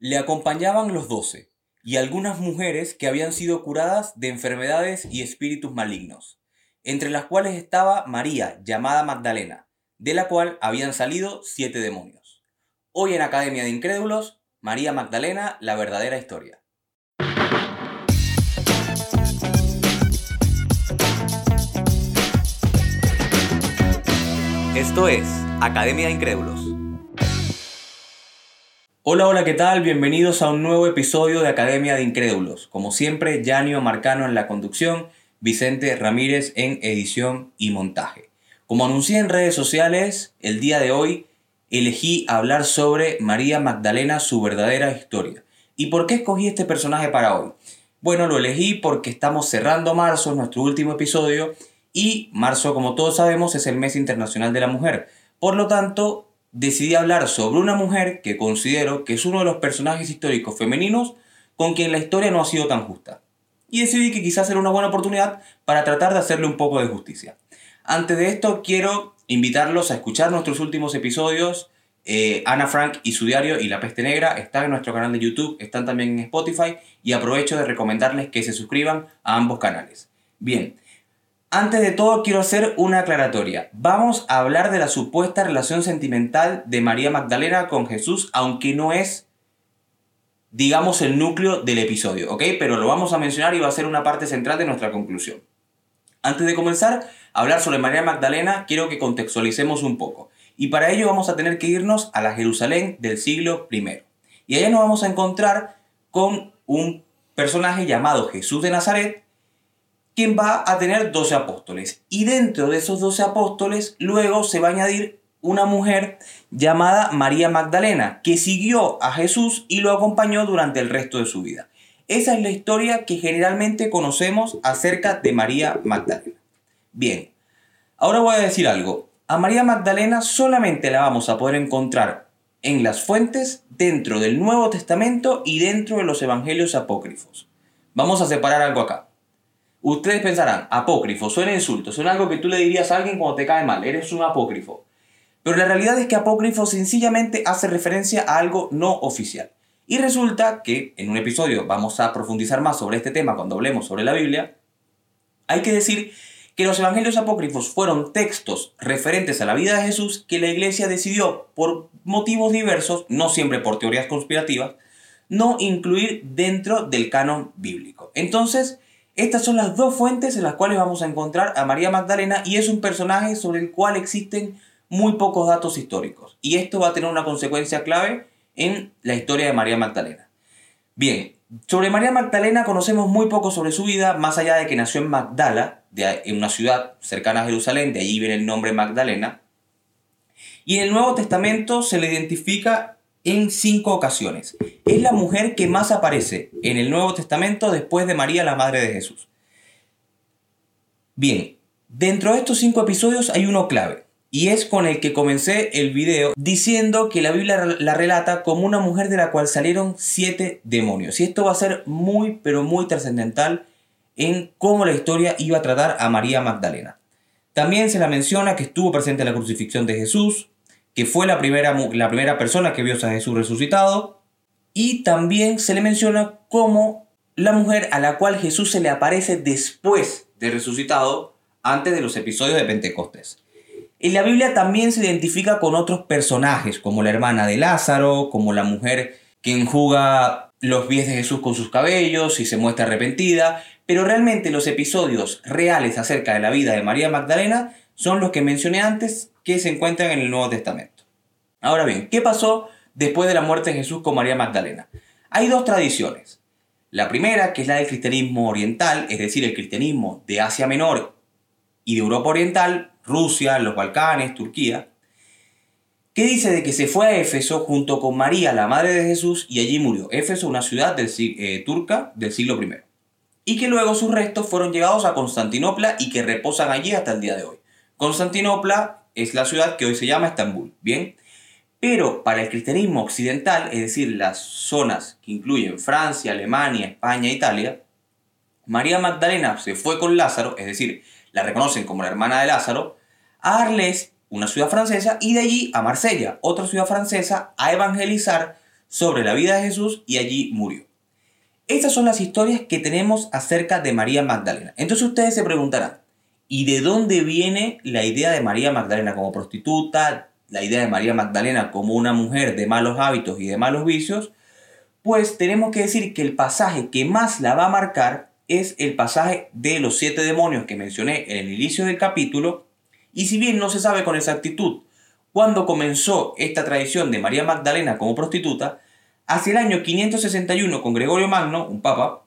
Le acompañaban los doce y algunas mujeres que habían sido curadas de enfermedades y espíritus malignos, entre las cuales estaba María, llamada Magdalena, de la cual habían salido siete demonios. Hoy en Academia de Incrédulos, María Magdalena, la verdadera historia. Esto es Academia de Incrédulos. Hola, hola, ¿qué tal? Bienvenidos a un nuevo episodio de Academia de Incrédulos. Como siempre, Yanio Marcano en la conducción, Vicente Ramírez en edición y montaje. Como anuncié en redes sociales, el día de hoy elegí hablar sobre María Magdalena, su verdadera historia. ¿Y por qué escogí este personaje para hoy? Bueno, lo elegí porque estamos cerrando marzo, nuestro último episodio, y marzo, como todos sabemos, es el mes internacional de la mujer. Por lo tanto, decidí hablar sobre una mujer que considero que es uno de los personajes históricos femeninos con quien la historia no ha sido tan justa. Y decidí que quizás era una buena oportunidad para tratar de hacerle un poco de justicia. Antes de esto, quiero invitarlos a escuchar nuestros últimos episodios. Eh, Ana Frank y su diario y La Peste Negra están en nuestro canal de YouTube, están también en Spotify y aprovecho de recomendarles que se suscriban a ambos canales. Bien, antes de todo quiero hacer una aclaratoria. Vamos a hablar de la supuesta relación sentimental de María Magdalena con Jesús, aunque no es, digamos, el núcleo del episodio, ¿ok? Pero lo vamos a mencionar y va a ser una parte central de nuestra conclusión. Antes de comenzar a hablar sobre María Magdalena, quiero que contextualicemos un poco. Y para ello vamos a tener que irnos a la Jerusalén del siglo I. Y allá nos vamos a encontrar con un personaje llamado Jesús de Nazaret, quien va a tener 12 apóstoles. Y dentro de esos 12 apóstoles, luego se va a añadir una mujer llamada María Magdalena, que siguió a Jesús y lo acompañó durante el resto de su vida. Esa es la historia que generalmente conocemos acerca de María Magdalena. Bien, ahora voy a decir algo. A María Magdalena solamente la vamos a poder encontrar en las fuentes dentro del Nuevo Testamento y dentro de los Evangelios apócrifos. Vamos a separar algo acá. Ustedes pensarán, apócrifo, suena insulto, suena algo que tú le dirías a alguien cuando te cae mal, eres un apócrifo. Pero la realidad es que apócrifo sencillamente hace referencia a algo no oficial. Y resulta que en un episodio vamos a profundizar más sobre este tema cuando hablemos sobre la Biblia. Hay que decir que los evangelios apócrifos fueron textos referentes a la vida de Jesús que la iglesia decidió, por motivos diversos, no siempre por teorías conspirativas, no incluir dentro del canon bíblico. Entonces, estas son las dos fuentes en las cuales vamos a encontrar a María Magdalena y es un personaje sobre el cual existen muy pocos datos históricos. Y esto va a tener una consecuencia clave en la historia de María Magdalena. Bien, sobre María Magdalena conocemos muy poco sobre su vida, más allá de que nació en Magdala, en una ciudad cercana a Jerusalén, de allí viene el nombre Magdalena. Y en el Nuevo Testamento se le identifica en cinco ocasiones. Es la mujer que más aparece en el Nuevo Testamento después de María, la Madre de Jesús. Bien, dentro de estos cinco episodios hay uno clave, y es con el que comencé el video diciendo que la Biblia la relata como una mujer de la cual salieron siete demonios. Y esto va a ser muy, pero muy trascendental en cómo la historia iba a tratar a María Magdalena. También se la menciona que estuvo presente en la crucifixión de Jesús, que fue la primera, la primera persona que vio a Jesús resucitado, y también se le menciona como la mujer a la cual Jesús se le aparece después de resucitado, antes de los episodios de Pentecostés. En la Biblia también se identifica con otros personajes, como la hermana de Lázaro, como la mujer que enjuga los pies de Jesús con sus cabellos y se muestra arrepentida, pero realmente los episodios reales acerca de la vida de María Magdalena son los que mencioné antes que se encuentran en el Nuevo Testamento. Ahora bien, ¿qué pasó después de la muerte de Jesús con María Magdalena? Hay dos tradiciones. La primera, que es la del cristianismo oriental, es decir, el cristianismo de Asia Menor y de Europa Oriental, Rusia, los Balcanes, Turquía, que dice de que se fue a Éfeso junto con María, la madre de Jesús, y allí murió. Éfeso, una ciudad del, eh, turca del siglo I. Y que luego sus restos fueron llevados a Constantinopla y que reposan allí hasta el día de hoy. Constantinopla es la ciudad que hoy se llama Estambul, ¿bien? Pero para el cristianismo occidental, es decir, las zonas que incluyen Francia, Alemania, España, Italia, María Magdalena se fue con Lázaro, es decir, la reconocen como la hermana de Lázaro, a Arles, una ciudad francesa, y de allí a Marsella, otra ciudad francesa, a evangelizar sobre la vida de Jesús y allí murió. Estas son las historias que tenemos acerca de María Magdalena. Entonces ustedes se preguntarán, ¿y de dónde viene la idea de María Magdalena como prostituta, la idea de María Magdalena como una mujer de malos hábitos y de malos vicios? Pues tenemos que decir que el pasaje que más la va a marcar es el pasaje de los siete demonios que mencioné en el inicio del capítulo, y si bien no se sabe con exactitud cuándo comenzó esta tradición de María Magdalena como prostituta, hacia el año 561 con Gregorio Magno, un papa,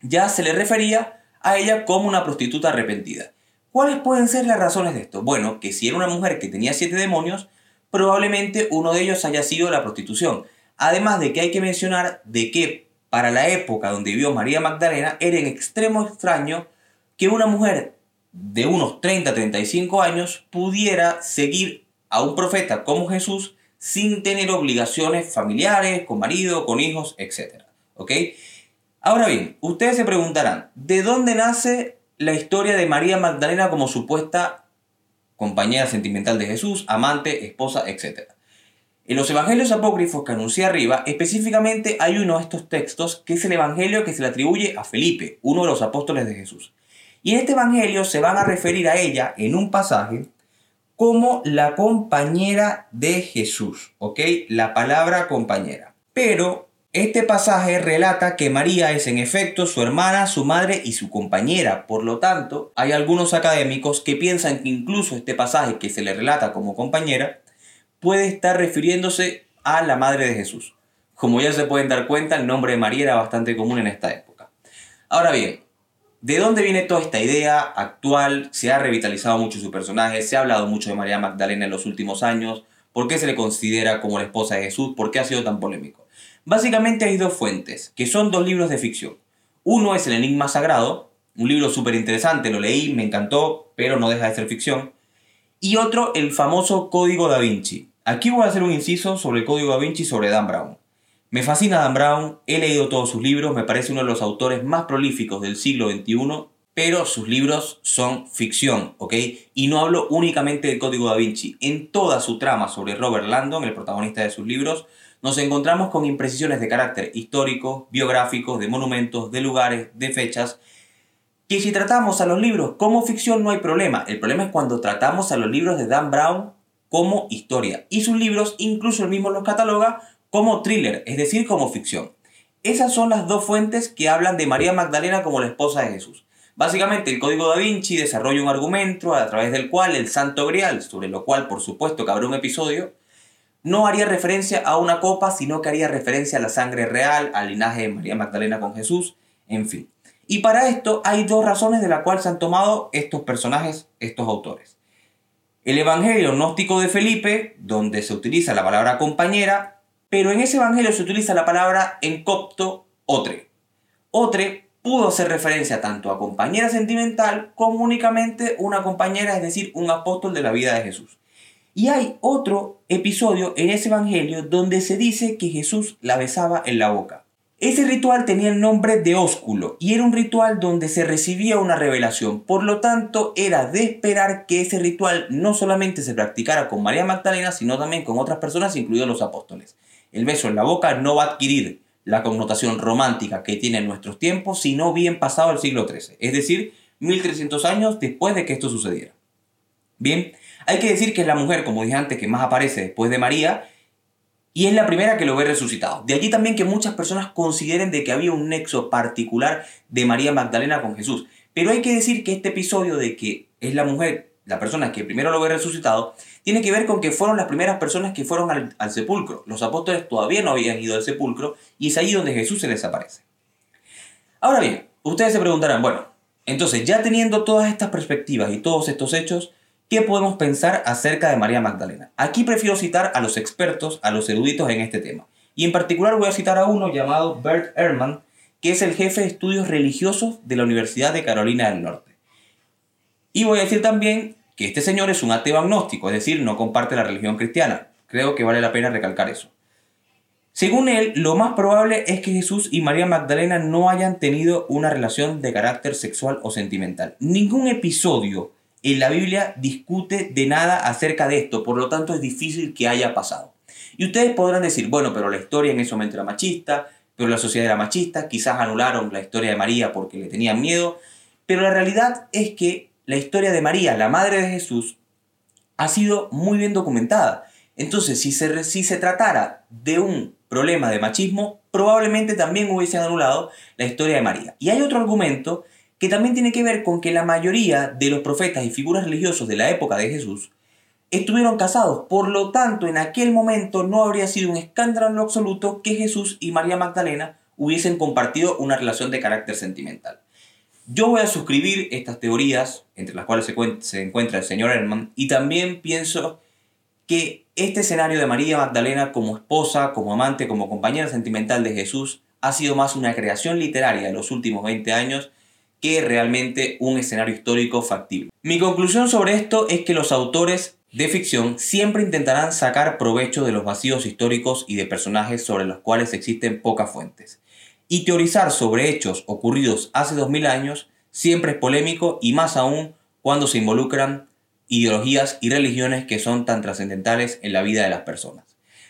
ya se le refería a ella como una prostituta arrepentida. ¿Cuáles pueden ser las razones de esto? Bueno, que si era una mujer que tenía siete demonios, probablemente uno de ellos haya sido la prostitución. Además de que hay que mencionar de que para la época donde vivió María Magdalena era en extremo extraño que una mujer de unos 30-35 años pudiera seguir a un profeta como Jesús sin tener obligaciones familiares, con marido, con hijos, etc. ¿Ok? Ahora bien, ustedes se preguntarán, ¿de dónde nace la historia de María Magdalena como supuesta compañera sentimental de Jesús, amante, esposa, etc.? En los evangelios apócrifos que anuncié arriba, específicamente hay uno de estos textos que es el evangelio que se le atribuye a Felipe, uno de los apóstoles de Jesús. Y en este evangelio se van a referir a ella en un pasaje como la compañera de Jesús, ¿ok? La palabra compañera. Pero este pasaje relata que María es en efecto su hermana, su madre y su compañera. Por lo tanto, hay algunos académicos que piensan que incluso este pasaje que se le relata como compañera puede estar refiriéndose a la madre de Jesús. Como ya se pueden dar cuenta, el nombre de María era bastante común en esta época. Ahora bien, ¿De dónde viene toda esta idea actual? Se ha revitalizado mucho su personaje, se ha hablado mucho de María Magdalena en los últimos años. ¿Por qué se le considera como la esposa de Jesús? ¿Por qué ha sido tan polémico? Básicamente hay dos fuentes, que son dos libros de ficción. Uno es El Enigma Sagrado, un libro súper interesante, lo leí, me encantó, pero no deja de ser ficción. Y otro, el famoso Código da Vinci. Aquí voy a hacer un inciso sobre el Código da Vinci sobre Dan Brown. Me fascina Dan Brown, he leído todos sus libros, me parece uno de los autores más prolíficos del siglo XXI, pero sus libros son ficción, ¿ok? Y no hablo únicamente del Código da Vinci. En toda su trama sobre Robert Landon, el protagonista de sus libros, nos encontramos con imprecisiones de carácter histórico, biográficos, de monumentos, de lugares, de fechas, que si tratamos a los libros como ficción no hay problema. El problema es cuando tratamos a los libros de Dan Brown como historia. Y sus libros, incluso él mismo los cataloga como thriller, es decir, como ficción. Esas son las dos fuentes que hablan de María Magdalena como la esposa de Jesús. Básicamente, el Código da Vinci desarrolla un argumento a través del cual el Santo Grial, sobre lo cual por supuesto que habrá un episodio, no haría referencia a una copa, sino que haría referencia a la sangre real, al linaje de María Magdalena con Jesús, en fin. Y para esto hay dos razones de las cuales se han tomado estos personajes, estos autores. El Evangelio gnóstico de Felipe, donde se utiliza la palabra compañera, pero en ese evangelio se utiliza la palabra en copto otre. Otre pudo hacer referencia tanto a compañera sentimental como únicamente una compañera, es decir, un apóstol de la vida de Jesús. Y hay otro episodio en ese evangelio donde se dice que Jesús la besaba en la boca. Ese ritual tenía el nombre de ósculo y era un ritual donde se recibía una revelación. Por lo tanto, era de esperar que ese ritual no solamente se practicara con María Magdalena, sino también con otras personas, incluidos los apóstoles. El beso en la boca no va a adquirir la connotación romántica que tiene en nuestros tiempos, sino bien pasado el siglo XIII, es decir, 1300 años después de que esto sucediera. Bien, hay que decir que es la mujer, como dije antes, que más aparece después de María, y es la primera que lo ve resucitado. De allí también que muchas personas consideren de que había un nexo particular de María Magdalena con Jesús. Pero hay que decir que este episodio de que es la mujer la persona que primero lo ve resucitado, tiene que ver con que fueron las primeras personas que fueron al, sepulcro. Los apóstoles todavía no habían ido al sepulcro y es ahí donde Jesús se les aparece. Ahora bien, ustedes se preguntarán, bueno, entonces ya teniendo todas estas perspectivas y todos estos hechos, ¿qué podemos pensar acerca de María Magdalena? Aquí prefiero citar a los expertos, a los eruditos en este tema. Y en particular voy a citar a uno llamado Bert Ehrman, que es el jefe de estudios religiosos de la Universidad de Carolina del Norte. Y voy a decir también que este señor es un ateo agnóstico, es decir, no comparte la religión cristiana. Creo que vale la pena recalcar eso. Según él, lo más probable es que Jesús y María Magdalena no hayan tenido una relación de carácter sexual o sentimental. Ningún episodio en la Biblia discute de nada acerca de esto, por lo tanto es difícil que haya pasado. Y ustedes podrán decir, bueno, pero la historia en ese momento era machista, pero la sociedad era machista, quizás anularon la historia de María porque le tenían miedo, pero la realidad es que la historia de María, la madre de Jesús, ha sido muy bien documentada. Entonces, si se, si se tratara de un problema de machismo, probablemente también hubiesen anulado la historia de María. Y hay otro argumento que también tiene que ver con que la mayoría de los profetas y figuras religiosos de la época de Jesús estuvieron casados. Por lo tanto, en aquel momento no habría sido un escándalo en lo absoluto que Jesús y María Magdalena hubiesen compartido una relación de carácter sentimental. Yo voy a suscribir estas teorías, entre las cuales se, encuentra el señor Herman, y también pienso que este escenario de María Magdalena como esposa, como amante, como compañera sentimental de Jesús ha sido más una creación literaria en los últimos 20 años que realmente un escenario histórico factible. Mi conclusión sobre esto es que los autores de ficción siempre intentarán sacar provecho de los vacíos históricos y de personajes sobre los cuales existen pocas fuentes. Y teorizar sobre hechos ocurridos hace 2000 años siempre es polémico y más aún cuando se involucran ideologías y religiones que son tan trascendentales en la vida de las personas.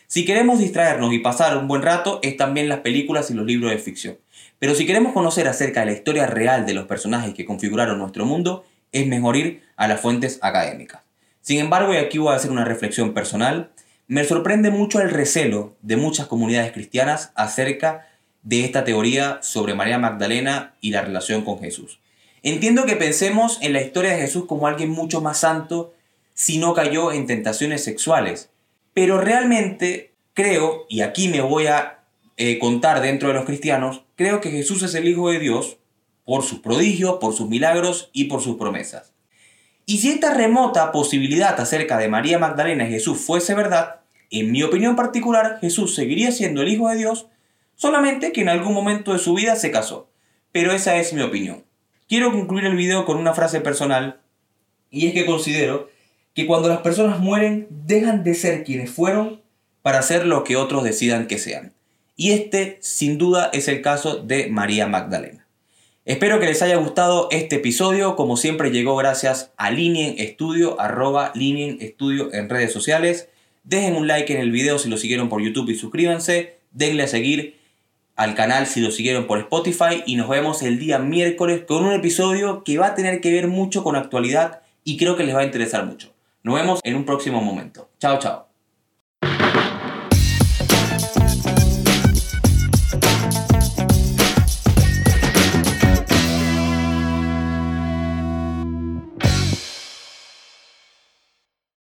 Si queremos distraernos y pasar un buen rato, es también las películas y los libros de ficción. Pero si queremos conocer acerca de la historia real de los personajes que configuraron nuestro mundo, es mejor ir a las fuentes académicas. Sin embargo, y aquí voy a hacer una reflexión personal, me sorprende mucho el recelo de muchas comunidades cristianas acerca de esta teoría sobre María Magdalena y la relación con Jesús. Entiendo que pensemos en la historia de Jesús como alguien mucho más santo si no cayó en tentaciones sexuales. Pero realmente creo, y aquí me voy a eh, contar dentro de los cristianos, creo que Jesús es el Hijo de Dios por sus prodigios, por sus milagros y por sus promesas. Y si esta remota posibilidad acerca de María Magdalena y Jesús fuese verdad, en mi opinión particular, Jesús seguiría siendo el Hijo de Dios, solamente que en algún momento de su vida se casó. Pero esa es mi opinión. Quiero concluir el video con una frase personal y es que considero que cuando las personas mueren dejan de ser quienes fueron para ser lo que otros decidan que sean. Y este sin duda es el caso de María Magdalena. Espero que les haya gustado este episodio. Como siempre llegó gracias a Linien Estudio, arroba Linien Estudio en redes sociales. Dejen un like en el video si lo siguieron por YouTube y suscríbanse. Denle a seguir al canal si lo siguieron por Spotify y nos vemos el día miércoles con un episodio que va a tener que ver mucho con actualidad y creo que les va a interesar mucho. Nos vemos en un próximo momento. Chao, chao.